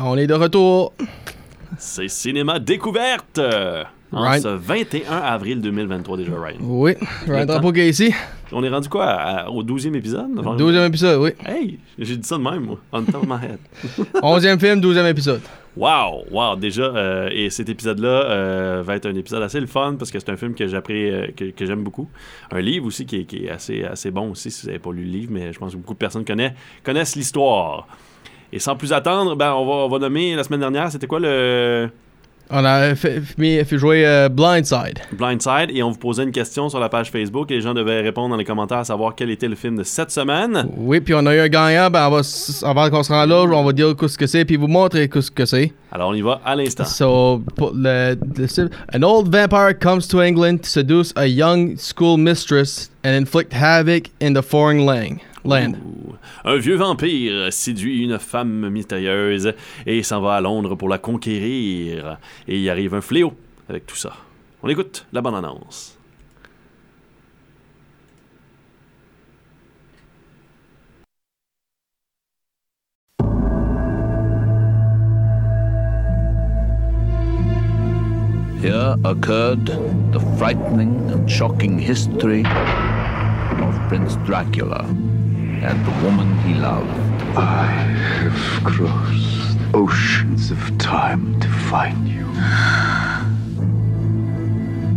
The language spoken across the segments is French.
on est de retour. C'est Cinéma Découverte! euh, En Right. ce 21 avril 2023 déjà, Ryan. Oui, Ryan Drapeau qui est ici. On est rendu quoi? à- au 12e épisode? Genre- 12e épisode, oui. Hey! J'ai dit ça de même, moi. On top of my head. 11e film, 12e épisode. Wow! Wow! Déjà, euh, et cet épisode-là euh, va être un épisode assez le fun parce que c'est un film que euh, que, que j'aime beaucoup. Un livre aussi qui est, qui est assez, assez bon aussi, si vous n'avez pas lu le livre, mais je pense que beaucoup de personnes connaissent, connaissent l'histoire. Et sans plus attendre, ben, on, va, on va nommer la semaine dernière, c'était quoi le On a fait, fait- fait jouer euh, Blindside. Blindside et on vous posait une question sur la page Facebook et les gens devaient répondre dans les commentaires à savoir quel était le film de cette semaine. Oui, puis on a eu un gagnant. Ben, on va, avant qu'on se rende là, on va dire ce que c'est, puis vous montrer ce que c'est. Alors on y va à l'instant. So, pour le, le- an old vampire comes to England to seduce a young school mistress and inflict havoc in the foreign lang, land. Ouh. Un vieux vampire séduit une femme mystérieuse et s'en va à Londres pour la conquérir. Et il arrive un fléau avec tout ça. On écoute la bande-annonce. Here occurred the frightening and shocking history of Prince Dracula and the woman he loved. I have crossed oceans of time to find you.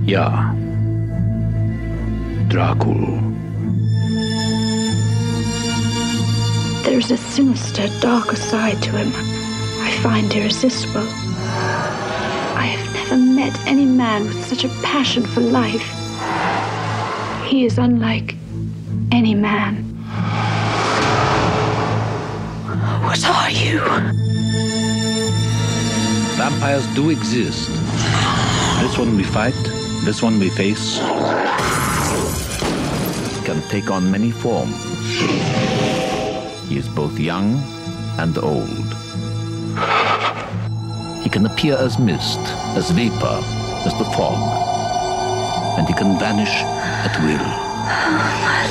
Ja. Dracul. There's a sinister, darker side to him I find irresistible. I have never met any man with such a passion for life. He is unlike any man. What are you? Vampires do exist. This one we fight, this one we face, can take on many forms. He is both young and old. He can appear as mist, as vapor, as the fog. And he can vanish at will. Oh, my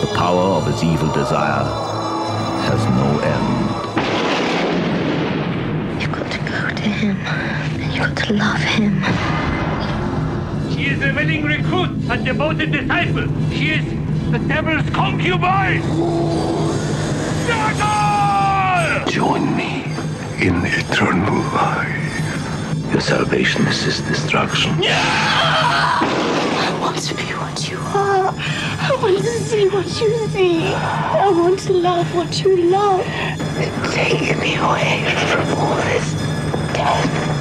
love. The power of his evil desire has no end. You've got to go to him, and you've got to love him. She is a willing recruit a devoted disciple. She is the devil's concubine. Dragon! Join me in eternal life. Your salvation is his destruction. I want to be what you are. I want to see what you see. I want to love what you love. Take me away from all this death.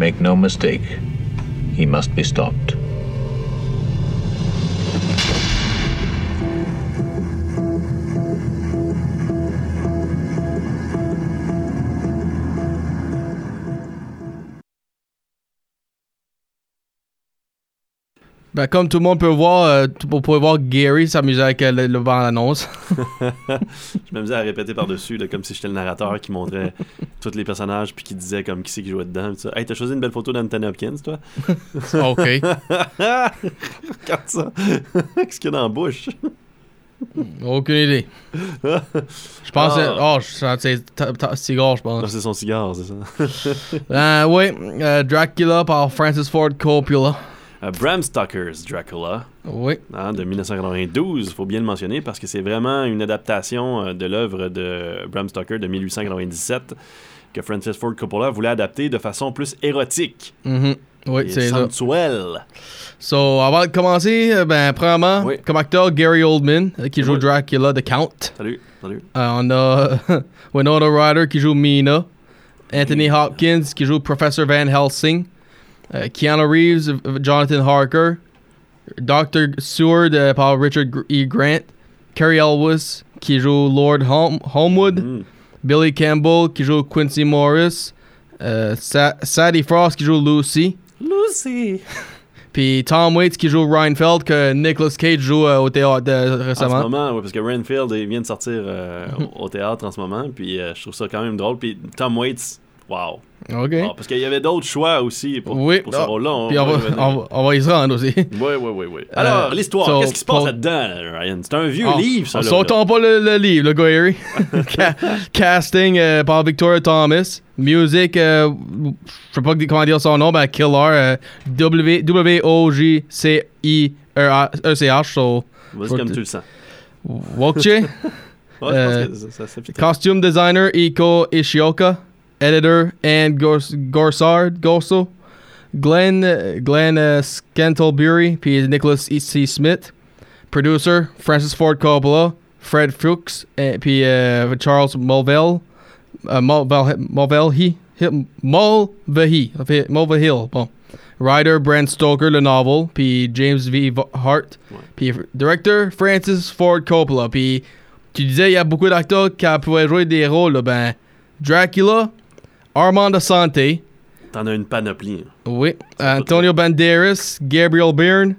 Make no mistake, he must be stopped. Ben, comme tout le monde peut voir, euh, vous pouvez voir Gary s'amuser avec euh, le, le bande-annonce. Je m'amusais à répéter par-dessus, là, comme si j'étais le narrateur qui montrait tous les personnages puis qui disait comme qui c'est qui jouait dedans. Hey, t'as choisi une belle photo d'Anthony Hopkins, toi? OK. Regarde ça! Qu'est-ce qu'il y a dans la bouche? Aucune idée. Je pense que... Oh, c'est cigare, je pense. c'est son cigare, c'est ça. Euh, oui, euh, Dracula par Francis Ford Coppola. Euh, Bram Stoker's Dracula, Oui. hein, de 1992, il faut bien le mentionner parce que c'est vraiment une adaptation euh, de l'œuvre de Bram Stoker de 1897 que Francis Ford Coppola voulait adapter de façon plus érotique Mhm. Oui, et c'est. So, avant de commencer, euh, ben, premièrement, Oui. comme acteur, Gary Oldman, qui joue Oui. Dracula, The Count. Salut, salut. Euh, on a Winona Ryder qui joue Mina. Anthony Hopkins qui joue Professor Van Helsing. Euh, Keanu Reeves, euh, Jonathan Harker. Dr. Seward euh, par Richard E. Grant. Carrie Elwes qui joue Lord Hom- Homewood. Mm. Billy Campbell qui joue Quincy Morris. Euh, Sa- Sadie Frost qui joue Lucy. Lucy. Puis Tom Waits qui joue Reinfeld, que Nicolas Cage joue euh, au théâtre euh, En ce récemment. moment, ouais, parce que Renfield il vient de sortir euh, au au théâtre en ce moment, puis euh, je trouve ça quand même drôle. Puis Tom Waits, wow. OK. Ah, parce qu'il y avait d'autres choix aussi pour, oui, pour ce ah, rôle-là. on va, y revenir. on, va, on va y se rendre aussi. Oui, oui, oui, oui. Alors, Euh, l'histoire, so, qu'est-ce qui se passe là-dedans, Ryan? C'est un vieux Ah, livre, ça. Sautons pas le, le livre, le. Ca- Casting euh, par Victoria Thomas. Music, euh, je sais pas comment dire son nom, ben Killer. euh, W- W-O-J-C-I-R-E-C-H. So, Vas-y comme tu le sens. Wokche. Ouais, Euh. Costume designer Iko Ishioka. Editor Gors- Gorsard Gorso. Glenn, Glenn uh. Puis Nicholas E. C. Smith. Producer Francis Ford Coppola. Fred Fuchs. Et puis euh, Charles Mulvell. Uh, Mulvell, Mulvell, Mulvahy. Mulvahill. Bon. Writer Brent Stoker, le novel. P. James V. Hart. P. Director Francis Ford Coppola. P. tu disais, il y a beaucoup d'acteurs qui pouvaient jouer des rôles. Ben, Dracula, Armand Asante, T'en as une panoplie. hein. oui, Antonio Banderas, Gabriel Byrne,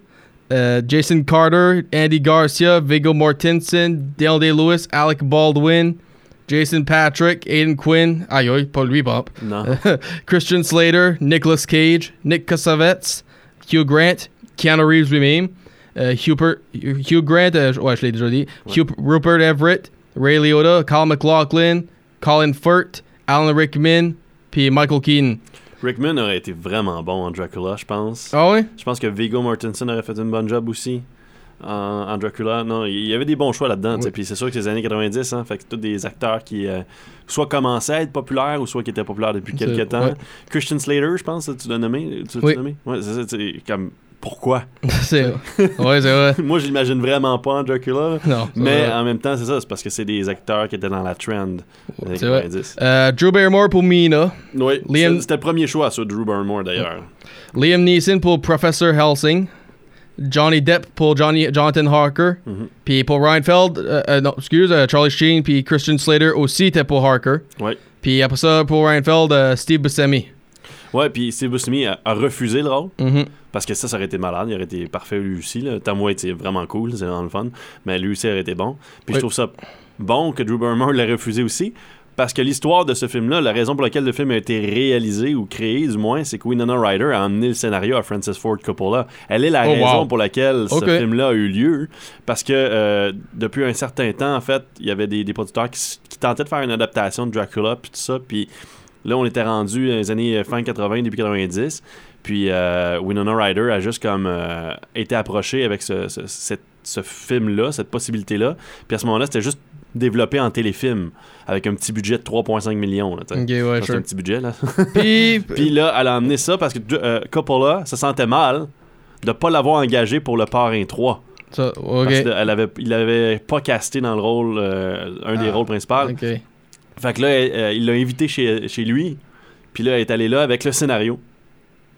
euh, Jason Carter, Andy Garcia, Viggo Mortensen, Dale Day-Lewis, Alec Baldwin, Jason Patrick, Aiden Quinn, aïe aïe, pas lui, Bob, Non. Christian Slater, Nicolas Cage, Nick Cassavetes, Hugh Grant, Keanu Reeves lui-même, euh, Hubert- Hugh Grant, euh, ouais, je l'ai déjà dit, Hugh- Rupert Everett, Ray Liotta, Kyle McLaughlin, Colin Firth, Alan Rickman, puis Michael Keaton. Rickman aurait été vraiment bon en Dracula, je pense. Ah ouais? Je pense que Viggo Mortensen aurait fait une bonne job aussi en, en Dracula. Non, il y avait des bons choix là-dedans. Oui. Puis c'est sûr que c'est les années 90, hein, fait que tous des acteurs qui euh, soit commençaient à être populaires ou soit qui étaient populaires depuis quelques temps. ouais. Christian Slater, je pense, tu l'as nommé? Tu l'as Oui. nommé? Ouais, c'est ça, c'est comme pourquoi? C'est ouais, c'est vrai. Moi, je l'imagine vraiment pas en Dracula. Non, Mais vrai. en même temps, c'est ça, c'est parce que c'est des acteurs qui étaient dans la trend C'est vrai. 90. Euh, Drew Barrymore pour Mina. Oui, Liam- c'était- le premier choix, ça, Drew Barrymore d'ailleurs. Liam Neeson pour Professor Helsing. Johnny Depp pour Johnny, Jonathan Harker. Mhm. Puis pour Reinfeld, euh, euh, non, excuse, Charlie Sheen, puis Christian Slater aussi était pour Harker. Ouais. Puis après ça, pour Reinfeld, Steve Buscemi. Ouais, puis Steve Buscemi a, a refusé le rôle. Mhm. Parce que ça, ça aurait été malade. Il aurait été parfait lui aussi. Waits c'est vraiment cool, c'est vraiment le fun. Mais lui aussi aurait été bon. Puis Oui. je trouve ça bon que Drew Barrymore l'ait refusé aussi. Parce que l'histoire de ce film-là, la raison pour laquelle le film a été réalisé ou créé, du moins, c'est que Winona Ryder a amené le scénario à Francis Ford Coppola. Elle est la Oh, raison wow. pour laquelle ce film-là a eu lieu. Parce que euh, depuis un certain temps, en fait, il y avait des, des producteurs qui, qui tentaient de faire une adaptation de Dracula, puis tout ça. Puis là, on était rendu dans les années fin 80, début 90. Puis euh, Winona Ryder a juste comme euh, été approchée avec ce, ce- cette- ce film-là, cette possibilité-là. Puis à ce moment-là, c'était juste développé en téléfilm avec un petit budget de 3,5 millions. Là, ouais, sure. un petit budget, là. Puis, Puis là, elle a amené ça parce que euh, Coppola se sentait mal de pas l'avoir engagé pour le Parrain 3. ça, Parce ok. qu'elle avait, il avait pas casté dans le rôle, euh, un des Ah, rôles principaux. Fait que là, euh, il l'a invité chez, chez lui. Puis là, elle est allée là avec le scénario.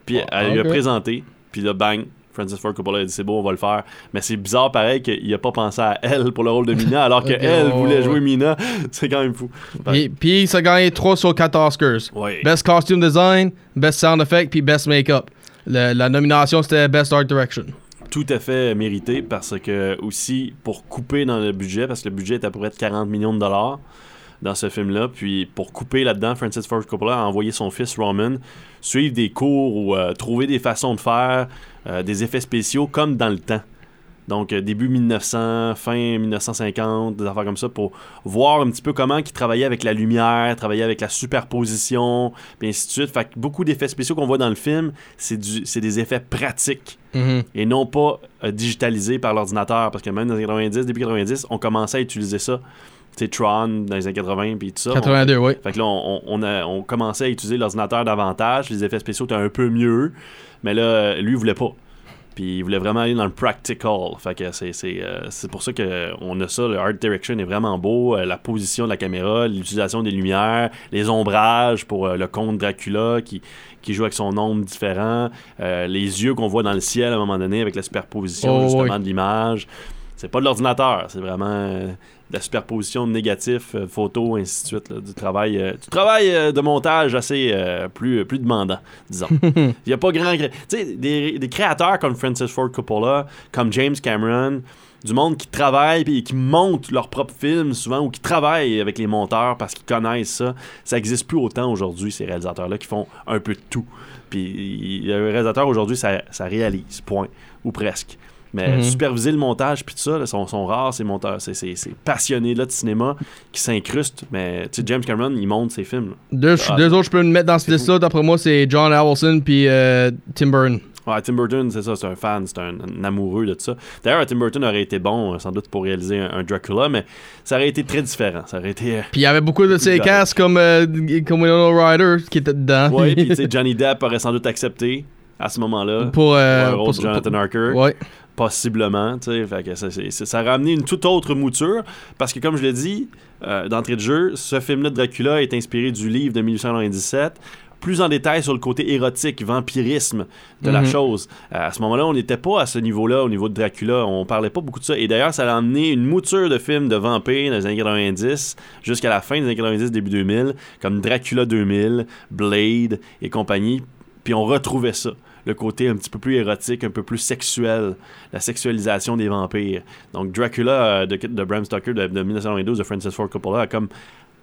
Puis Ah, elle lui a présenté. Puis là, bang, Francis Ford Coppola a dit c'est beau, on va le faire. Mais c'est bizarre pareil qu'il a pas pensé à elle pour le rôle de Mina, alors qu'elle ouais, voulait jouer Mina. C'est quand même fou. Puis, puis ça a gagné 3 sur 4 Oscars. Ouais. Best Costume Design, Best Sound Effect, puis Best Makeup. Le- la nomination, c'était Best Art Direction. Tout à fait mérité parce que aussi pour couper dans le budget, parce que le budget est à peu près de 40 millions de dollars dans ce film-là, puis pour couper là-dedans, Francis Ford Coppola a envoyé son fils Roman suivre des cours ou euh, trouver des façons de faire euh, des effets spéciaux comme dans le temps. Donc euh, début 1900, fin 1950, des affaires comme ça pour voir un petit peu comment ils travaillaient avec la lumière, travaillaient avec la superposition, puis ainsi de suite. Fait que beaucoup d'effets spéciaux qu'on voit dans le film, c'est des effets pratiques Mhm. et non pas euh, digitalisé par l'ordinateur. Parce que même dans les 90, début 90, on commençait à utiliser ça. Sais, Tron dans les années 80 puis tout ça. 82, oui. On- fait que là, on, on, a- on commençait à utiliser l'ordinateur davantage. Les effets spéciaux étaient un peu mieux. Mais là, lui, il voulait pas. Puis il voulait vraiment aller dans le practical. Fait que c'est, c'est, euh, c'est pour ça qu'on a ça. Le art direction est vraiment beau. Euh, la position de la caméra, l'utilisation des lumières, les ombrages pour euh, le comte Dracula qui, qui joue avec son ombre différent. euh, les yeux qu'on voit dans le ciel à un moment donné avec la superposition Oh, justement oui. de l'image. C'est pas de l'ordinateur, c'est vraiment euh, de la superposition de négatifs, euh, photos, ainsi de suite. là, du travail, euh, du travail de montage assez plus, plus demandant, disons. Il n'y a pas grand. Tu sais, des, des créateurs comme Francis Ford Coppola, comme James Cameron, du monde qui travaille et qui montent leurs propres films souvent ou qui travaillent avec les monteurs parce qu'ils connaissent ça. Ça n'existe plus autant aujourd'hui, ces réalisateurs-là qui font un peu de tout. Puis le réalisateur aujourd'hui, ça, ça réalise, point, ou presque. Mais Mhm. superviser le montage puis tout ça, là, sont, sont rares ces monteurs, ces, ces, ces passionnés là de cinéma qui s'incrustent. Mais tu sais, James Cameron, il monte ses films. là. Deux, Ah, deux autres, je peux me mettre dans ce c'est liste-là. D'après moi, c'est John Allison puis euh, Tim Burton. Ouais, Tim Burton, c'est ça, c'est un fan, c'est un, un amoureux de tout ça. D'ailleurs, Tim Burton aurait été bon, euh, sans doute, pour réaliser un, un Dracula, mais ça aurait été très différent. Ça aurait été. euh, Puis il y avait beaucoup de ces Ouais. castes comme, euh, comme Winona Ryder qui était dedans. Ouais, puis tu sais, Johnny Depp aurait sans doute accepté à ce moment-là. pour, euh, pour un rôle pour- de Jonathan Harker. Ouais. Possiblement. Fait que ça, ça a ramené une toute autre mouture parce que, comme je l'ai dit euh, d'entrée de jeu, ce film-là de Dracula est inspiré du livre de 1897. Plus en détail sur le côté érotique, vampirisme de la Mhm. chose. Euh, à ce moment-là, on n'était pas à ce niveau-là, au niveau de Dracula. On parlait pas beaucoup de ça. Et d'ailleurs, ça a amené une mouture de films de vampires dans les années 90 jusqu'à la fin des années 90, début 2000, comme Dracula 2000, Blade et compagnie. Puis on retrouvait ça. Le côté un petit peu plus érotique, un peu plus sexuel, la sexualisation des vampires. Donc Dracula euh, de, de Bram Stoker de, de 1992 de Francis Ford Coppola a comme,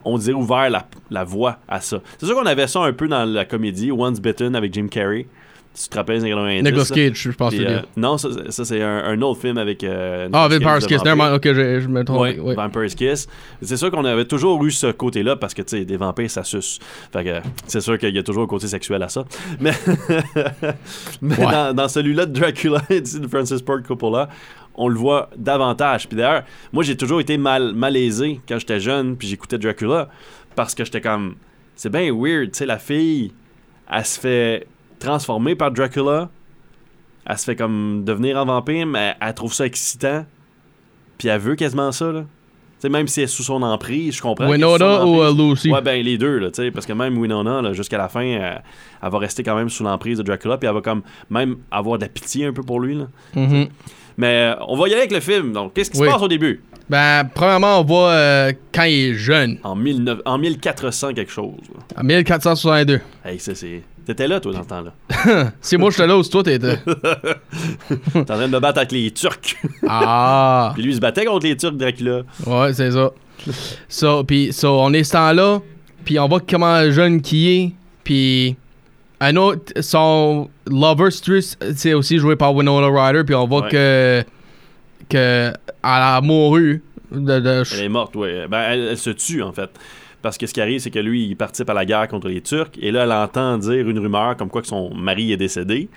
on dirait, ouvert la, la voie à ça. C'est sûr qu'on avait ça un peu dans la comédie Once Bitten avec Jim Carrey. Tu te rappelles, les années 90. Nicolas. Cage, je pense. Puis, que c'est euh, non, ça, ça, c'est un, un autre film avec. euh, Ah, Vampire's Kiss. Nevermind. Ok, je, je me trompe. Ouais, Ouais. Vampire's Kiss. C'est sûr qu'on avait toujours eu ce côté-là parce que, tu sais, des vampires, ça suce. Fait que c'est sûr qu'il y a toujours un côté sexuel à ça. Mais, mais Ouais. dans, dans celui-là de Dracula, de Francis Ford Coppola, on le voit davantage. Puis d'ailleurs, moi, j'ai toujours été mal, malaisé quand j'étais jeune, puis j'écoutais Dracula parce que j'étais comme. C'est bien weird, tu sais, la fille, elle se fait transformer par Dracula. Elle se fait comme devenir un vampire, mais elle trouve ça excitant. Puis elle veut quasiment ça, là. Tu sais, même si elle est sous son emprise, je comprends. Winona ou euh. Lucy? Ouais, ben les deux, là, tu sais, parce que même Winona, là, jusqu'à la fin, elle, elle va rester quand même sous l'emprise de Dracula, puis elle va comme même avoir de la pitié un peu pour lui, là. Mhm. Mais euh, on va y aller avec le film, donc qu'est-ce qui Oui. se passe au début? Ben, premièrement, on voit euh, quand il est jeune, En, 19 en 1400 quelque chose. là. en 1462. Hey, ça c'est... T'étais là, toi, dans ce temps-là. Si moi j'étais là où toi t'étais. T'es en train de me battre avec les Turcs. Ah, Puis lui, il se battait contre les Turcs, Dracula. ouais, c'est ça. So, puis, so, on est ce temps-là, puis on voit comment jeune qui est, puis un autre, son lover Stress, c'est aussi joué par Winona Ryder, puis on voit Ouais. que que elle a mouru de, de- Elle est morte, ouais. Ben, elle, elle se tue, en fait. Parce que ce qui arrive, c'est que lui, il participe à la guerre contre les Turcs. Et là, elle entend dire une rumeur comme quoi que son mari est décédé.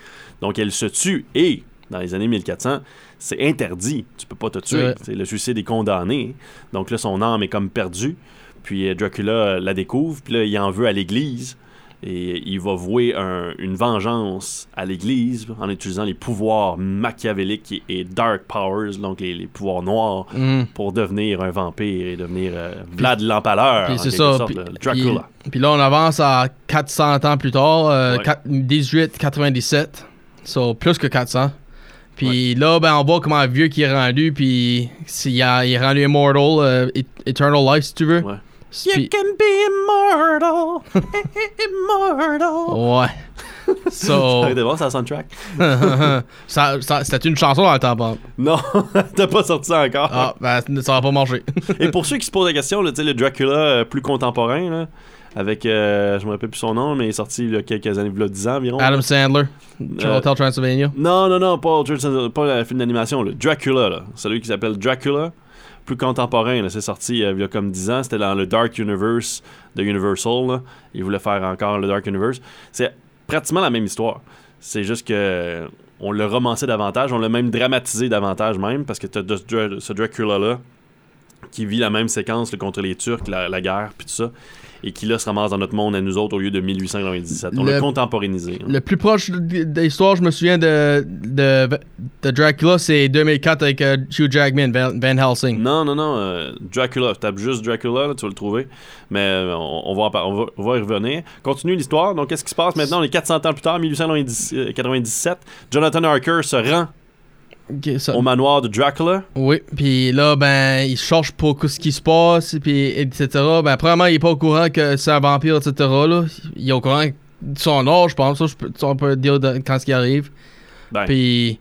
Donc, elle se tue. Et, dans les années 1400, c'est interdit. Tu peux pas te tuer. Ouais. Le suicide est condamné. Donc là, son âme est comme perdue. Puis euh, Dracula la découvre. Puis là, il en veut à l'église. Et il va vouer un- une vengeance à l'église en utilisant les pouvoirs machiavéliques et, et dark powers, donc les, les pouvoirs noirs Hmm. pour devenir un vampire et devenir euh, Vlad l'Empaleur. Puis c'est ça. sorte, Puis, le Dracula. puis- puis là, on avance à 400 ans plus tard, euh, Ouais. quatre- 1897. So, plus que 400. Puis là, ben, on voit comment vieux qu'il est rendu, puis s'il a- il est rendu immortal, euh, et- eternal life, si tu veux. Ouais. Puis- can be immortal, immortal. ouais. So, T'as voir sa soundtrack? ça, ça- c'était une chanson le temps, bon. Non, t'as pas sorti ça encore. Ah, ben, ça va pas marcher. Et pour ceux qui se posent la question, là, le Dracula euh, plus contemporain, là, avec, euh, je me rappelle plus son nom, mais il est sorti il y a quelques années, il y a 10 ans environ. Adam Sandler, Euh, Hotel Transylvania. Non, non, non, pas, pas le film d'animation, le Dracula, là. celui qui s'appelle Dracula, plus contemporain, c'est sorti euh, il y a comme 10 ans, c'était dans le Dark Universe de Universal, là. ils voulaient faire encore le Dark Universe. C'est pratiquement la même histoire, c'est juste que on l'a romancé davantage, on l'a même dramatisé davantage même, parce que tu as ce Dracula-là qui vit la même séquence là, contre les Turcs, la, la guerre, puis tout ça, et qui là se ramasse dans notre monde à nous autres au lieu de 1897. On Le- l'a contemporanisé. hein. Le plus proche de l'histoire, je me souviens de, de, de Dracula, c'est 2004 avec euh, Hugh Jackman, Van, Van Helsing. Non, non, non. euh, Dracula. Tape juste Dracula, là, tu vas le trouver. Mais euh, on, on va, en on, va, on va y revenir. Continue l'histoire. Donc, qu'est-ce qui se passe maintenant? On est 400 ans plus tard, 1897. Jonathan Harker se rend Ça- au manoir de Dracula? Oui, puis là, ben, il cherche pour ce qui se passe, puis etc. Ben, premièrement, il est pas au courant que c'est un vampire, etc. Là. Il est au courant de son âge, je pense. Ça, je peux, ça, on peut dire de- quand ce qui arrive. Ben, Puis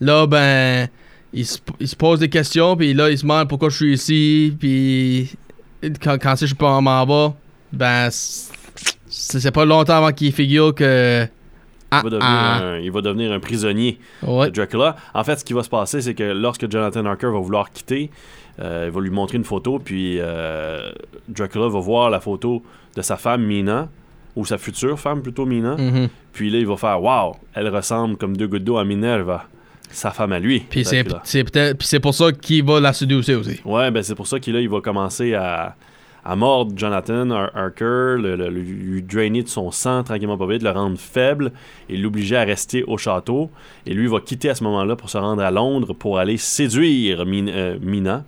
là, ben, il se, il se pose des questions, puis là, il se demande pourquoi je suis ici, puis quand, quand c'est je m'en va, ben, c'est pas longtemps avant qu'il figure que. Ah, il, va devenir ah, un, il va devenir un prisonnier ouais. de Dracula. En fait, ce qui va se passer, c'est que lorsque Jonathan Harker va vouloir quitter, euh, il va lui montrer une photo, puis euh, Dracula va voir la photo de sa femme Mina, ou sa future femme plutôt Mina. Mhm. Puis là, il va faire Waouh, elle ressemble comme deux gouttes d'eau à Minerva, sa femme à lui. Puis c'est pour ça qu'il va la séduire aussi. Ouais, ben c'est pour ça qu'il il va commencer à, à mordre Jonathan Har- Harker, le- le- lui drainer de son sang tranquillement pas vite, le rendre faible et l'obliger à rester au château. Et lui va quitter à ce moment-là pour se rendre à Londres pour aller séduire Min- euh, Mina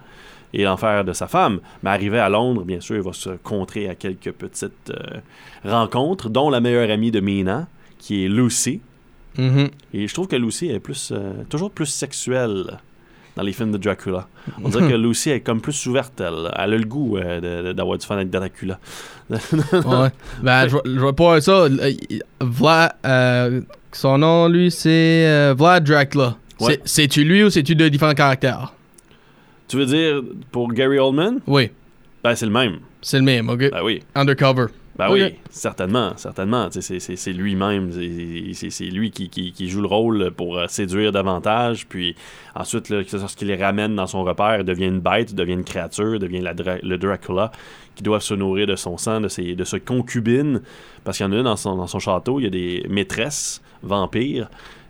et en faire de sa femme. Mais arrivé à Londres, bien sûr, il va se contrer à quelques petites euh, rencontres, dont la meilleure amie de Mina, qui est Lucy. Mhm. Et je trouve que Lucy est plus, euh, toujours plus sexuelle dans les films de Dracula. On dirait que Lucy est comme plus ouverte, elle. Elle a le goût euh, d'avoir du fun avec Dracula. ouais. Ben, je, je vois pas ça. Euh, Vlad, euh, son nom, lui, c'est euh, Vlad Dracula. Ouais. C'est- C'est-tu lui ou c'est-tu de différents caractères? Tu veux dire pour Gary Oldman? Oui, Ben, c'est le même. c'est le même, ok? Ben oui. Undercover. Ben oui, certainement, certainement. C'est lui-même, C'est- lui qui, qui- qui joue le rôle pour euh, séduire davantage, puis ensuite, lorsqu'il les ramène dans son repère, il devient une bête, il devient une créature, il devient la Dra- le Dracula, qui doit se nourrir de son sang, de ses, de ses concubines, parce qu'il y en a une dans son, dans son château, il y a des maîtresses vampires,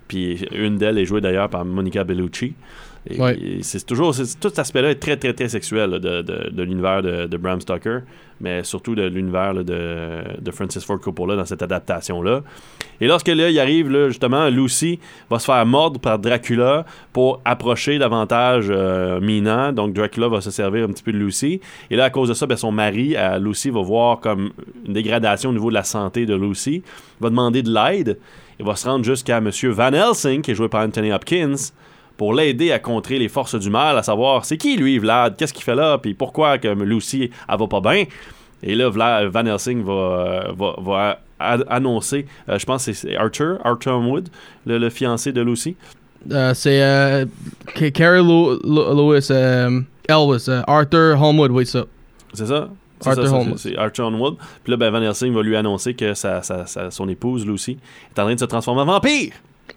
puis une d'elles est jouée d'ailleurs par Monica Bellucci. Et, Ouais. et c'est toujours, tout cet aspect-là est très, très, très sexuel là, de, de- de l'univers de, de Bram Stoker, mais surtout de l'univers de, Francis Ford Coppola dans cette adaptation-là. Et lorsque là, il arrive, là, justement, Lucy va se faire mordre par Dracula pour approcher davantage euh, Mina. Donc, Dracula va se servir un petit peu de Lucy. Et là, à cause de ça, ben, son mari, à Lucy, va voir comme une dégradation au niveau de la santé de Lucy. Il va demander de l'aide. Il va se rendre jusqu'à M. Van Helsing, qui est joué par Anthony Hopkins, pour l'aider à contrer les forces du mal, à savoir c'est qui lui, Vlad, qu'est-ce qu'il fait là, puis pourquoi que Lucy, elle va pas bien? Et là, Vla- Van Helsing va, euh, va, va annoncer, euh, je pense que c'est Arthur, Arthur Wood, le, le fiancé de Lucy. Euh, c'est euh, Carrie Lew- Lew- Lewis, Elvis, Arthur Homewood, oui, ça. C'est ça? C'est Arthur ça, Holmwood. c'est Arthur Holmwood. Puis là, ben, Van Helsing va lui annoncer que sa, sa- sa- son épouse, Lucy, est en train de se transformer en vampire.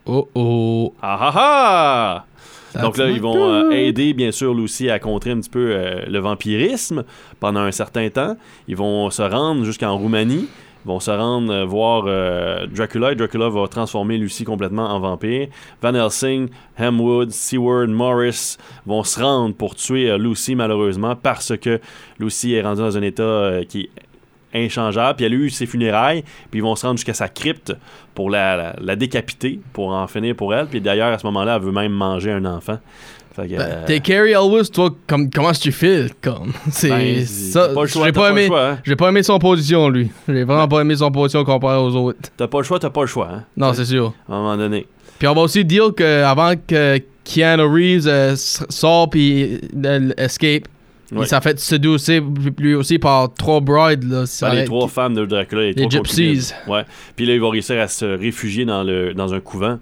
Oh oh. Ah ah ah! Donc là, ils vont euh, aider, bien sûr, Lucy à contrer un petit peu euh, le vampirisme pendant un certain temps. Ils vont se rendre jusqu'en Roumanie. Vont se rendre euh, voir euh, Dracula et Dracula va transformer Lucy complètement en vampire. Van Helsing, Hemwood, Seward, Morris vont se rendre pour tuer euh, Lucy malheureusement parce que Lucy est rendue dans un état qui est inchangeable. Puis elle a eu ses funérailles. Puis ils vont se rendre jusqu'à sa crypte pour la, la, la décapiter, pour en finir pour elle. Puis d'ailleurs, à ce moment-là, elle veut même manger un enfant. Fait que, Ben, euh, T'es Carrie Elvis, toi, comme, comment est-ce que tu files? Comme, c'est ben, ça. J'ai pas, aimé, hein. j'ai pas aimé son position, lui. J'ai vraiment pas aimé son position comparé aux autres. T'as pas le choix, t'as pas le choix, hein, Non, c'est sûr. à un moment donné. Puis on va aussi dire que avant que Keanu Reeves euh, sort puis euh, escape, Ouais. il s'est fait séduire lui aussi par trois brides. Là, Ben, les trois femmes de Dracula, les, Les trois gypsies. Ouais. Puis là, il va réussir à se réfugier dans, le, dans un couvent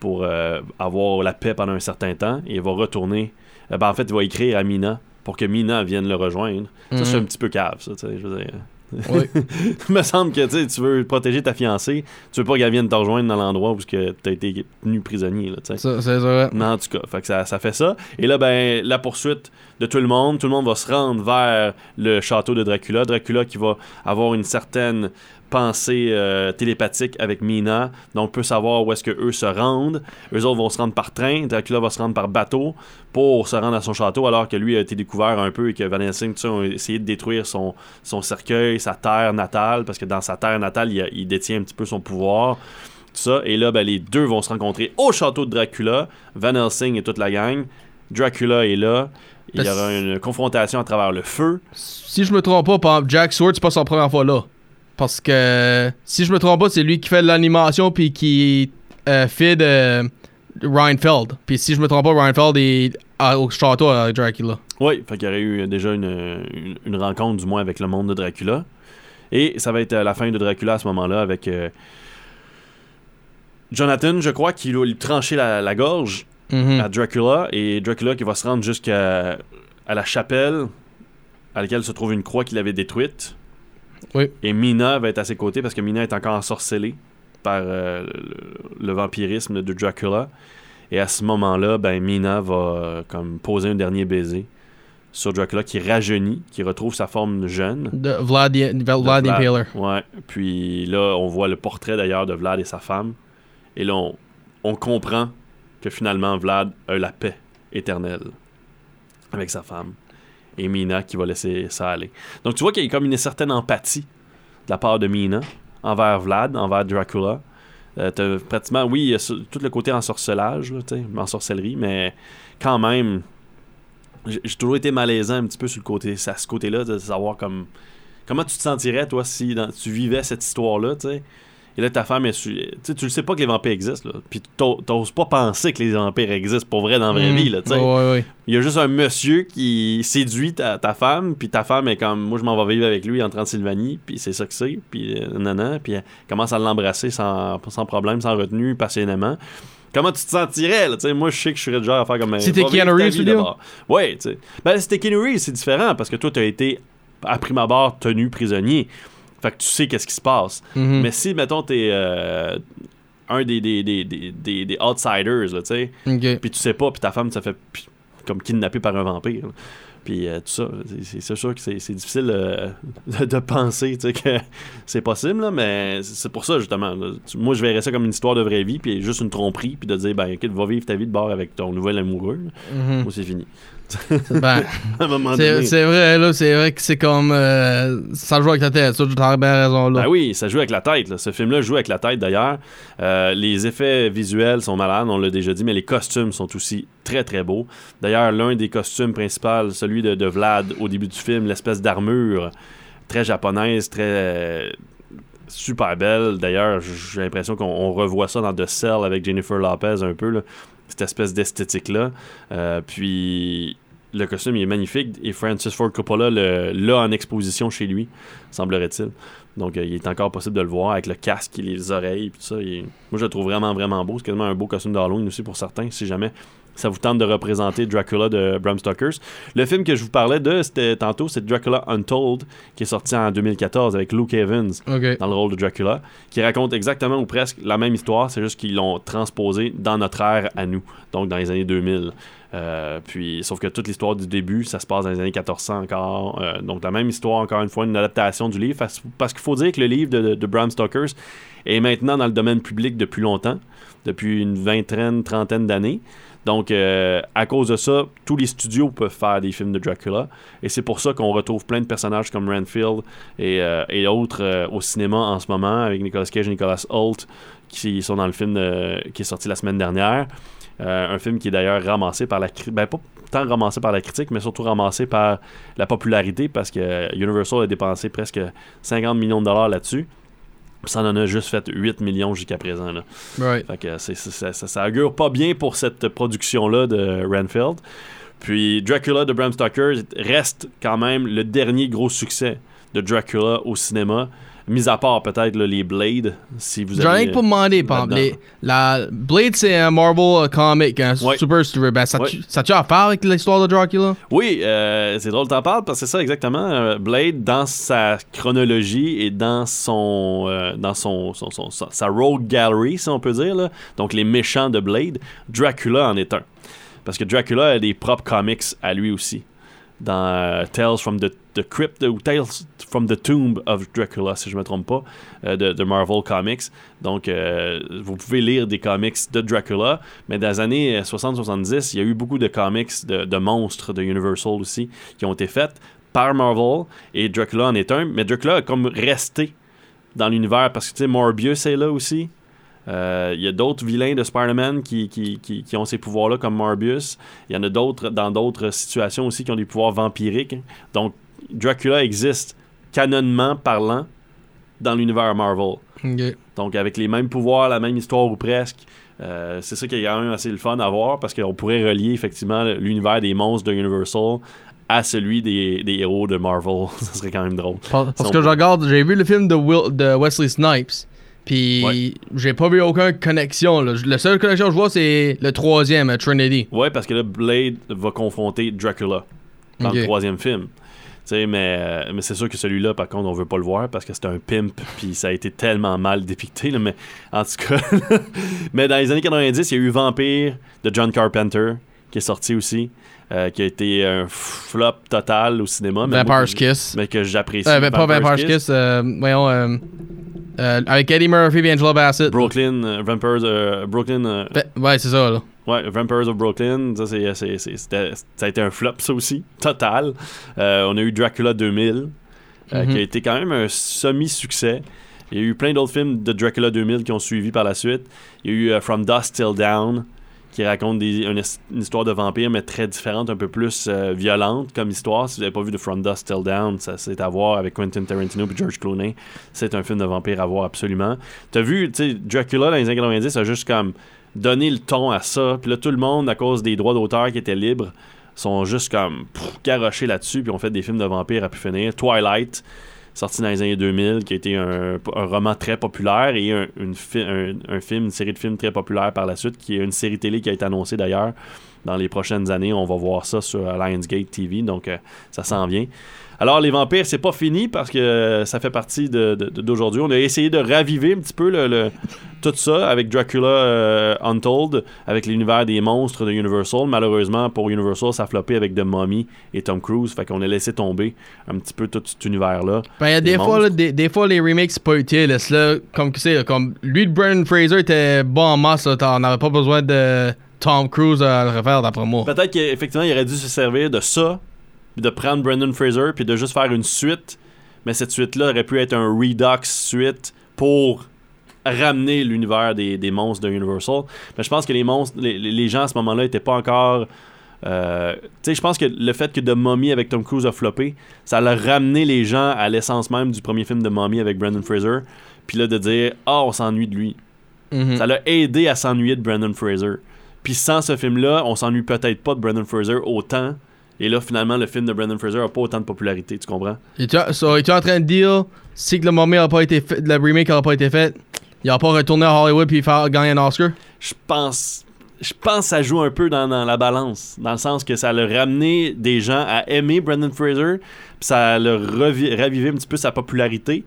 pour euh, avoir la paix pendant un certain temps. Et il va retourner. euh, ben, en fait, il va écrire à Mina pour que Mina vienne le rejoindre. Ça, c'est Mhm. un petit peu cave, ça. tu sais, Je veux dire. Oui. Il me semble que tu veux protéger ta fiancée. Tu veux pas qu'elle vienne te rejoindre dans l'endroit où tu as été tenu prisonnier. Là. Ça, c'est vrai. Mais en tout cas, fait que ça, ça fait ça. Et là, ben, la poursuite de tout le monde, tout le monde va se rendre vers le château de Dracula. Dracula qui va avoir une certaine pensée euh, télépathique avec Mina, donc peut savoir où est-ce que eux se rendent. Eux autres vont se rendre par train, Dracula va se rendre par bateau pour se rendre à son château, alors que lui a été découvert un peu et que Van Helsing, ont essayé de détruire son, son cercueil, sa terre natale, parce que dans sa terre natale, il, a- il détient un petit peu son pouvoir tout ça. Et là, ben, les deux vont se rencontrer au château de Dracula. Van Helsing et toute la gang. Dracula est là. Il y aura une confrontation à travers le feu. Si je me trompe pas, Jack Sword, c'est pas sa première fois là. Parce que si je me trompe pas, c'est lui qui fait l'animation puis qui euh, fait de Ryan Feld. Puis si je me trompe pas, Ryan Feld est à- au château avec Dracula. Oui, fait qu'il y aurait eu déjà une, une, une rencontre, du moins, avec le monde de Dracula. Et ça va être euh, la fin de Dracula à ce moment-là avec euh, Jonathan, je crois, qui va lui trancher la, la gorge Mhm. à Dracula. Et Dracula qui va se rendre jusqu'à à la chapelle à laquelle se trouve une croix qu'il avait détruite. Oui. Et Mina va être à ses côtés parce que Mina est encore ensorcelée par euh, le, le vampirisme de Dracula. Et à ce moment-là, ben, Mina va euh, comme poser un dernier baiser sur Dracula qui rajeunit, qui retrouve sa forme jeune. De Vlad, the- de Vlad the Vlad. Impaler. Ouais. Puis là, on voit le portrait d'ailleurs de Vlad et sa femme. Et là, on, on comprend que finalement, Vlad a la paix éternelle avec sa femme. Et Mina qui va laisser ça aller. Donc tu vois qu'il y a comme une certaine empathie de la part de Mina envers Vlad, envers Dracula. Euh, pratiquement, oui, tout le côté ensorcelage, là, ensorcellerie, mais quand même, j'ai toujours été malaisant un petit peu sur le côté, ce côté-là, de savoir comme comment tu te sentirais, toi, si tu vivais cette histoire-là, tu sais. Et là, ta femme, elle su- tu le sais pas que les vampires existent, là. Puis t'os- t'oses pas penser que les vampires existent pour vrai dans la vraie Mhm. vie, là, tu sais. Il y a juste un monsieur qui séduit ta, ta femme, puis ta femme est comme, moi je m'en vais vivre avec lui en Transylvanie, puis c'est ça que c'est, puis euh, nanana, puis elle commence à l'embrasser sans, sans problème, sans retenue, passionnément. Comment tu te sentirais, là, moi je sais que je serais genre à faire comme... Vivre Keanu Reeves. Ouais, tu sais. Ben Keanu Reeves, c'est différent, parce que toi t'as été, à prime abord, tenu prisonnier. Fait que tu sais qu'est-ce qui se passe. Mhm. Mais si, mettons, t'es euh, un des, des, des, des, des, outsiders, tu sais, Ok. puis tu sais pas, puis ta femme se fait comme kidnapper par un vampire. là. Puis euh, tout ça, c'est- sûr que c'est difficile euh, de, penser que c'est possible, là, mais c'est pour ça justement. là. Moi, je verrais ça comme une histoire de vraie vie, puis juste une tromperie, puis de dire, ben, écoute, va vivre ta vie de bord avec ton nouvel amoureux. Moi, c'est fini. Ben, c'est vrai, là, c'est vrai que c'est comme. euh, ça joue avec ta tête, ça, tu as bien raison, là. Ben oui, ça joue avec la tête. là. Ce film-là joue avec la tête d'ailleurs. Euh, les effets visuels sont malades, on l'a déjà dit, mais les costumes sont aussi très très beaux. D'ailleurs, l'un des costumes principaux, celui de, de Vlad au début du film, l'espèce d'armure très japonaise, très euh, super belle. D'ailleurs, j'ai l'impression qu'on on revoit ça dans The Cell avec Jennifer Lopez un peu, là. Cette espèce d'esthétique-là. Euh, puis le costume il est magnifique et Francis Ford Coppola l'a en exposition chez lui, semblerait-il. Donc, euh, il est encore possible de le voir avec le casque et les oreilles et ça. Moi, je le trouve vraiment, vraiment beau. C'est quasiment un beau costume d'Halloween aussi pour certains, si jamais ça vous tente de représenter Dracula de Bram Stoker. Le film que je vous parlais de, c'était tantôt, c'est Dracula Untold, qui est sorti en 2014 avec Luke Evans dans le rôle de Dracula, qui raconte exactement ou presque la même histoire, c'est juste qu'ils l'ont transposé dans notre ère à nous, donc dans les années 2000. Euh, puis, sauf que toute l'histoire du début, ça se passe dans les années 1400 encore. Euh, donc, la même histoire, encore une fois, une adaptation du livre. Parce, parce qu'il faut dire que le livre de, de Bram Stoker est maintenant dans le domaine public depuis longtemps, depuis une vingtaine, trentaine d'années. Donc, euh, à cause de ça, tous les studios peuvent faire des films de Dracula. Et c'est pour ça qu'on retrouve plein de personnages comme Renfield et, euh, autres euh, au cinéma en ce moment, avec Nicolas Cage et Nicolas Holt, qui sont dans le film qui est sorti la semaine dernière. Un film qui est d'ailleurs ramassé par la. Ben, ramassé par la critique, mais surtout ramassé par la popularité, parce que Universal a dépensé presque 50 millions de dollars là-dessus. Ça en a juste fait 8 millions jusqu'à présent. Là. Right. Fait que ça, ça, ça augure pas bien pour cette production-là de Renfield. Puis Dracula de Bram Stoker reste quand même le dernier gros succès de Dracula au cinéma. Mis à part peut-être les Blade, si vous J'en ai avez... que pour demander, par La Blade, c'est un Marvel euh, comic, un Ouais. super story. Ben, ça Ouais. tu ça tu à faire avec l'histoire de Dracula? Oui, euh, c'est drôle que t'en parles parce que c'est ça exactement. Euh, Blade, dans sa chronologie et dans son, euh, dans son, son- son- sa, sa rogue gallery, si on peut dire, là, donc les méchants de Blade, Dracula en est un. Parce que Dracula a des propres comics à lui aussi. Dans euh, Tales from the, the Crypt ou Tales from the Tomb of Dracula, si je me trompe pas, euh, de, de Marvel Comics. Donc, euh, vous pouvez lire des comics de Dracula, mais dans les années 60-70, il y a eu beaucoup de comics de, de monstres de Universal aussi qui ont été faits par Marvel et Dracula en est un. Mais Dracula a comme resté dans l'univers parce que tu sais, Morbius est là aussi. Euh, Il y a d'autres vilains de Spider-Man qui, qui, qui, qui ont ces pouvoirs-là, comme Morbius. Il y en a d'autres dans d'autres situations aussi qui ont des pouvoirs vampiriques. Donc, Dracula existe canonnement parlant dans l'univers Marvel. Donc, avec les mêmes pouvoirs, la même histoire ou presque. Euh, c'est ça qui est quand même assez le fun à voir parce qu'on pourrait relier effectivement l'univers des monstres de Universal à celui des, des héros de Marvel. ça serait quand même drôle. Parce, parce Si que on je regarde, j'ai vu le film de, Will, de Wesley Snipes. Puis Ouais. j'ai pas vu aucune connexion. Là. La seule connexion que je vois, c'est le troisième, Trinity. Ouais, parce que là, Blade va confronter Dracula dans le troisième film. Mais, mais c'est sûr que celui-là, par contre, on veut pas le voir parce que c'est un pimp, puis ça a été tellement mal dépicté. là, mais en tout cas, mais dans les années 90, il y a eu Vampire de John Carpenter qui est sorti aussi, euh, qui a été un flop total au cinéma. mais Vampire's Kiss. Mais que j'apprécie. Euh, pas Vampire's Kiss, euh, voyons. euh, avec Eddie Murphy et Angela Bassett. Brooklyn, Vampires, Brooklyn, Ben, ouais, c'est ça, là. Ouais, Vampires of Brooklyn, ça, c'est, a été un flop, ça aussi, total. On a eu Dracula 2000, euh, Mhm. qui a été quand même un semi-succès. Il y a eu plein d'autres films de Dracula 2000 qui ont suivi par la suite. Il y a eu From Dusk Till Down, qui raconte une, his- une histoire de vampire, mais très différente, un peu plus euh, violente comme histoire. Si vous n'avez pas vu de From Dusk Till Down, ça, c'est à voir avec Quentin Tarantino et George Clooney. C'est un film de vampire à voir absolument. T'as vu, tu sais, Dracula dans les années 90 a juste comme donné le ton à ça. Puis là, tout le monde, à cause des droits d'auteur qui étaient libres, sont juste comme pff, garochés là-dessus, puis ont fait des films de vampires à pu finir. Twilight, sorti dans les années 2000, qui a été un, roman très populaire et un, une un film, une série de films très populaire par la suite, qui est une série télé qui a été annoncée d'ailleurs. Dans les prochaines années, on va voir ça sur Lionsgate TV, donc euh, ça s'en vient. Alors, les vampires, c'est pas fini parce que ça fait partie de- de- de- d'aujourd'hui. On a essayé de raviver un petit peu le, le- tout ça avec Dracula euh, Untold, avec l'univers des monstres de Universal. Malheureusement, pour Universal, ça a floppé avec The Mummy et Tom Cruise. Fait qu'on a laissé tomber un petit peu tout cet univers-là. Ben, des fois, là, des, des fois, les remakes, c'est pas utile. là. C'est là, comme tu sais, comme lui de Brendan Fraser était bon en masse. là. On n'avait pas besoin de Tom Cruise à le refaire, d'après moi. Peut-être qu'effectivement, il aurait dû se servir de ça, puis de prendre Brendan Fraser, puis de juste faire une suite. Mais cette suite-là aurait pu être un Redux suite pour ramener l'univers des, des monstres de Universal. Mais je pense que les monstres, les, les- gens à ce moment-là étaient pas encore. euh, tu sais, je pense que le fait que The Mummy avec Tom Cruise a floppé, ça a ramené les gens à l'essence même du premier film de Mummy avec Brendan Fraser. Puis là, de dire, ah, on s'ennuie de lui. Mhm. Ça l'a aidé à s'ennuyer de Brandon Fraser. Puis sans ce film-là, on s'ennuie peut-être pas de Brandon Fraser autant. Et là, finalement, le film de Brandon Fraser a pas autant de popularité, tu comprends? Es-tu so, es-tu en train de dire si que le moment a pas été fait, le remake n'a pas été fait, il a pas retourné à Hollywood puis faire gagner un Oscar? Je pense. Je pense que ça joue un peu dans, dans la balance, dans le sens que ça l'a ramené des gens à aimer Brandon Fraser, puis ça l'a ravivé un petit peu sa popularité,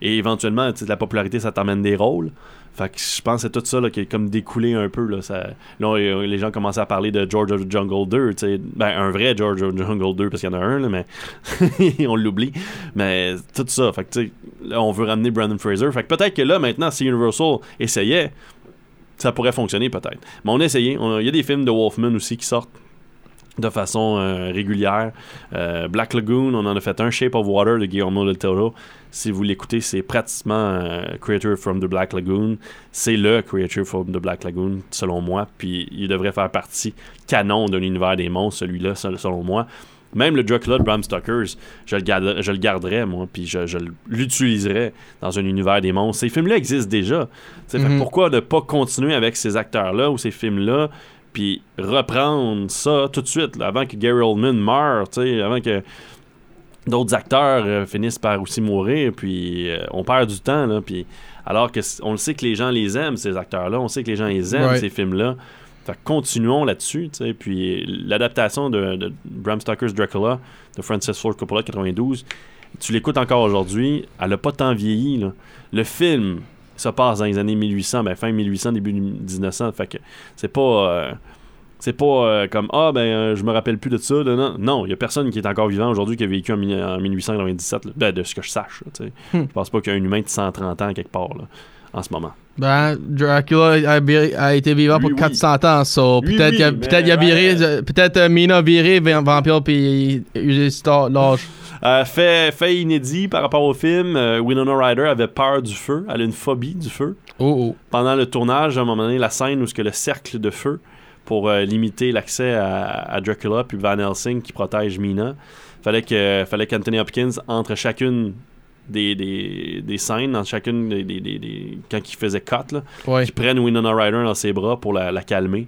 et éventuellement, la popularité, ça t'amène des rôles. Fait que je pense que c'est tout ça là, qui est comme découlé un peu. Là, ça, là on- les gens commençaient à parler de George of the Jungle 2. tu sais. Ben, un vrai George of the Jungle 2, parce qu'il y en a un, là, mais on l'oublie. Mais tout ça. Là, on veut ramener Brandon Fraser. Fait que peut-être que là, maintenant, si Universal essayait, ça pourrait fonctionner peut-être. Mais on a essayé. Il y a des films de Wolfman aussi qui sortent de façon euh, régulière. Euh, Black Lagoon, on en a fait un. Shape of Water de Guillermo del Toro. Si vous l'écoutez, c'est pratiquement euh, Creature from the Black Lagoon. C'est le Creature from the Black Lagoon, selon moi. Puis il devrait faire partie canon de l'univers des monstres, celui-là, sel- selon moi. Même le Dracula de Bram Stoker's, je le, garde- je le garderais, moi, puis je, je l'utiliserais dans un univers des monstres. Ces films-là existent déjà. Fait que Mhm. pourquoi ne pas continuer avec ces acteurs-là ou ces films-là, puis reprendre ça tout de suite, là, avant que Gary Oldman meure, avant que d'autres acteurs euh, finissent par aussi mourir, puis euh, on perd du temps, là, puis alors que on le sait que les gens les aiment, ces acteurs-là, on sait que les gens les aiment, Right. ces films-là. Fait continuons là-dessus, puis l'adaptation de, de Bram Stoker's Dracula de Francis Ford Coppola 92, tu l'écoutes encore aujourd'hui, elle a pas tant vieilli, là. Le film, ça passe dans les années 1800, ben fin 1800, début 1900, fait que c'est pas... euh, c'est pas euh, comme Ah, ben, euh, je me rappelle plus de ça. là. Non, non, il y a personne qui est encore vivant aujourd'hui qui a vécu en, mi- en 1897. là. Ben, de ce que je sache. là. Hmm. Je pense pas qu'il y a un humain de 130 ans quelque part là, en ce moment. Ben, Dracula a, été vivant Lui, pour oui. 400 ans, so peut-être oui, qu'il a, peut-être a viré, ouais. euh, peut-être Mina a viré va- vampire puis l'âge. Euh, fait, fait inédit par rapport au film, euh, Winona Ryder avait peur du feu. Elle a une phobie du feu. Oh oh. Pendant le tournage, à un moment donné, la scène où ce que le cercle de feu pour euh, limiter l'accès à, à Dracula puis Van Helsing qui protège Mina, fallait que fallait qu'Anthony Hopkins entre chacune des, des, des scènes dans chacune des, des, quand il faisait cut là, Ouais. qui prennent Winona Ryder dans ses bras pour la, la calmer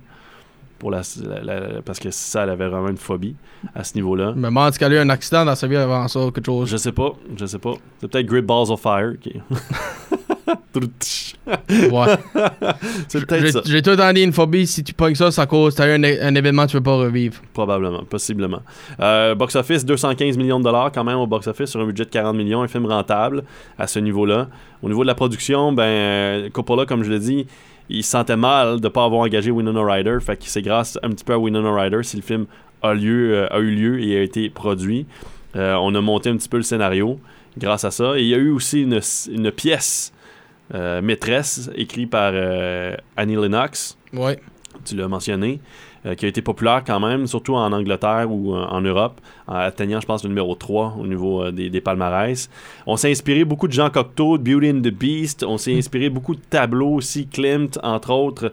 pour la, la- la- parce que ça elle avait vraiment une phobie à ce niveau là Mais moi, qu'elle a eu un accident dans sa vie avant ça, quelque chose. je sais pas je sais pas c'est peut-être Great Balls of Fire qui Ouais. c'est peut-être J'ai ça j'ai tout dit une phobie, si tu pognes ça, ça cause, t'as eu un, un événement que tu peux pas revivre. Probablement, possiblement. Euh, box office, 215 millions de dollars quand même au box office sur un budget de 40 millions, un film rentable à ce niveau-là. Au niveau de la production, ben Coppola, comme je l'ai dit, il se sentait mal de pas avoir engagé Winona Ryder, fait que c'est grâce un petit peu à Winona Ryder si le film a lieu, euh, a eu lieu et a été produit. Euh, on a monté un petit peu le scénario grâce à ça. Et il y a eu aussi une, une pièce euh, maîtresse écrite par euh, Annie Lennox Ouais. tu l'as mentionné, euh, qui a été populaire quand même, surtout en Angleterre ou euh, en Europe, en atteignant, je pense, le numéro 3 au niveau euh, des, des palmarès. On s'est inspiré beaucoup de Jean Cocteau, de Beauty and the Beast. On s'est inspiré beaucoup de tableaux aussi, Klimt, entre autres,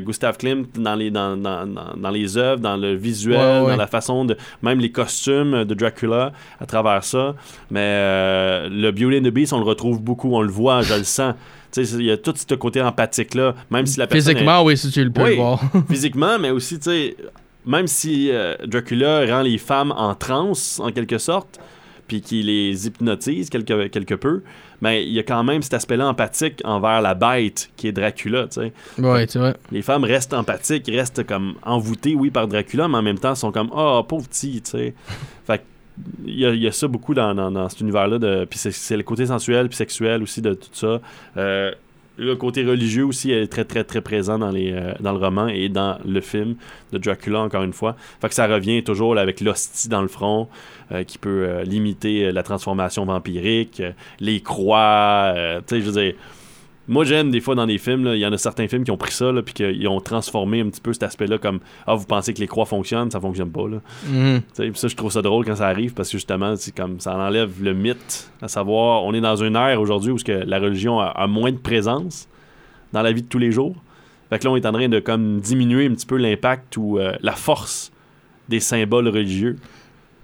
Gustave Klimt dans les, dans, dans, dans, les œuvres, dans le visuel, Ouais, ouais. dans la façon de... Même les costumes de Dracula à travers ça. Mais le Beauty and the Beast, on le retrouve beaucoup, on le voit, je le sens. Il y a tout ce côté empathique-là, même si la personne... est- Physiquement, oui, si tu le peux Oui. le voir. physiquement, mais aussi, tu sais, même si euh, Dracula rend les femmes en transe, en quelque sorte, puis qu'il les hypnotise quelque, quelque peu, mais il y a quand même cet aspect-là empathique envers la bête qui est Dracula, tu sais. ouais, tu vois. Les femmes restent empathiques, restent comme envoûtées, oui, par Dracula, mais en même temps sont comme « Oh, pauvre petit », tu sais. Fait que il y, a, y a ça beaucoup dans, dans, cet univers-là, de- puis c'est- le côté sensuel puis sexuel aussi de tout ça. Euh, le côté religieux aussi est très très très présent dans, les, euh, dans le roman et dans le film de Dracula encore une fois. Fait que ça revient toujours avec l'hostie dans le front euh, qui peut limiter la transformation vampirique, les croix, tu sais je veux dire moi j'aime des fois dans des films, il y en a certains films qui ont pris ça puis qu'ils ont transformé un petit peu cet aspect-là comme ah vous pensez que les croix fonctionnent, ça fonctionne pas là. Mhm. Ça, je trouve ça drôle quand ça arrive parce que justement, c'est comme ça enlève le mythe, à savoir, on est dans une ère aujourd'hui où que la religion a, a moins de présence dans la vie de tous les jours. Fait que là, on est en train de comme diminuer un petit peu l'impact ou euh, la force des symboles religieux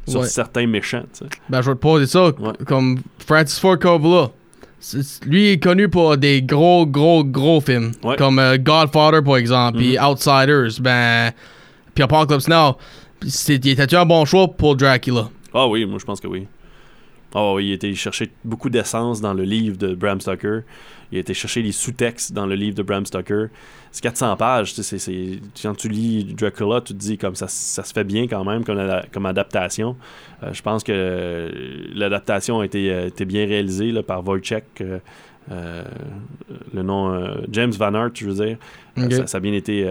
sur Ouais. certains méchants. Ben, je vais te poser ça. Ouais. Comme Francis Ford Coppola. Lui est connu pour des gros, gros, gros films. Ouais. Comme euh, Godfather, par exemple, puis Outsiders, ben, puis Apocalypse Now. Était un bon choix pour Dracula? Ah oui, moi je pense que oui. Oui, il a été chercher beaucoup d'essence dans le livre de Bram Stoker. Il a été chercher les sous-textes dans le livre de Bram Stoker. C'est 400 pages. tu sais, c'est- Quand tu lis Dracula, tu te dis comme ça, ça se fait bien quand même comme, la- comme adaptation. Euh, je pense que l'adaptation a été, été bien réalisée là, par Wojciech. euh, euh, le nom James Van Hart, je veux dire. Ça, ça a bien été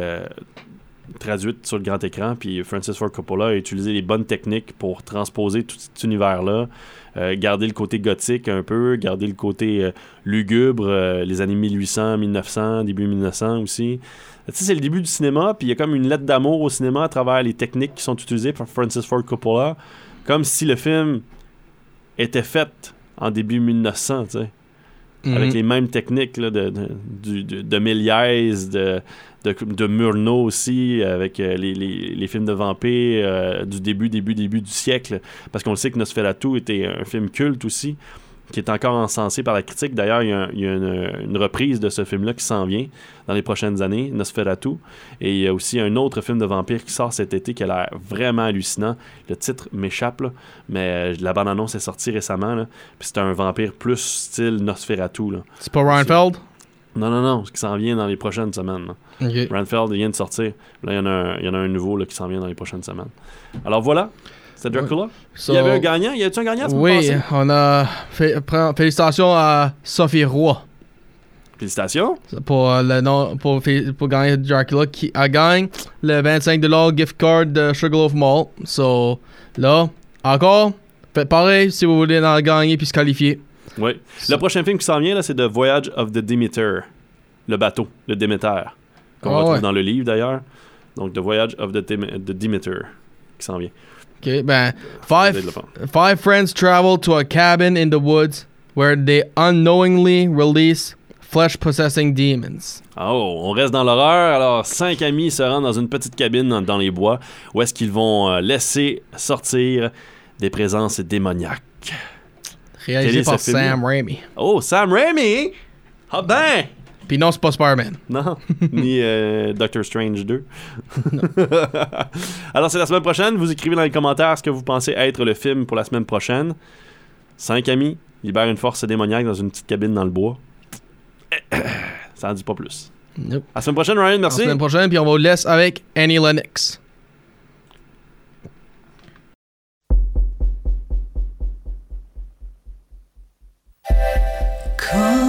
traduite sur le grand écran. Puis Francis Ford Coppola a utilisé les bonnes techniques pour transposer tout cet univers-là. Euh, garder le côté gothique un peu, garder le côté euh, lugubre, euh, les années 1800, 1900, début 1900 aussi. Tu sais, c'est le début du cinéma, puis il y a comme une lettre d'amour au cinéma à travers les techniques qui sont utilisées par Francis Ford Coppola, comme si le film était fait en début 1900, tu sais Mhm. avec les mêmes techniques de, de, de, de Méliès, de, de, de Murnau aussi, avec euh, les, les, les films de vampires euh, du début, début, début du siècle. Parce qu'on sait que Nosferatu était un film culte aussi, qui est encore encensé par la critique. D'ailleurs, il y a, un- il y a une, une reprise de ce film-là qui s'en vient dans les prochaines années, Nosferatu. Et il y a aussi un autre film de vampire qui sort cet été qui a l'air vraiment hallucinant. Le titre m'échappe, mais euh, la bande-annonce est sortie récemment. là. Puis c'est un vampire plus style Nosferatu. C'est pas Ryan Feld? Non, non, non, ce qui s'en vient dans les prochaines semaines. là. Ok. Ranfeld vient de sortir. Là, il y en a un, il y en a un nouveau là, qui s'en vient dans les prochaines semaines. Alors voilà, c'est Dracula? So- Il y avait un gagnant? Y a-tu un gagnant? Oui, on a fait, félicitations à Sophie Roy Félicitations. pour euh, le nom pour, gagner Dracula qui a gagné le 25$ gift card de Sugarloaf Mall. So là, encore, faites pareil si vous voulez en gagner puis se qualifier. Oui. Le prochain film qui s'en vient, là, c'est The Voyage of the Demeter. Le bateau, le Déméter. Qu'on Ah retrouve ouais. dans le livre d'ailleurs. Donc, The Voyage of the, Dem- the Demeter qui s'en vient. Ok, ben, five, five friends travel to a cabin in the woods where they unknowingly release flesh possessing demons. Oh, on reste dans l'horreur. Alors, cinq amis se rendent dans une petite cabine dans, les bois où est-ce qu'ils vont euh, laisser sortir des présences démoniaques. Réalisé par? Sam Raimi. Oh, Sam Raimi! Ah ben! Puis non, c'est pas Spider-Man. Non, ni euh, Doctor Strange 2. Alors, c'est la semaine prochaine. Vous écrivez dans les commentaires ce que vous pensez être le film pour la semaine prochaine. Cinq amis libèrent une force démoniaque dans une petite cabine dans le bois. Ça en dit pas plus. Nope. À la semaine prochaine, Ryan. La Merci. semaine prochaine, puis on vous laisse avec Annie Lennox. Call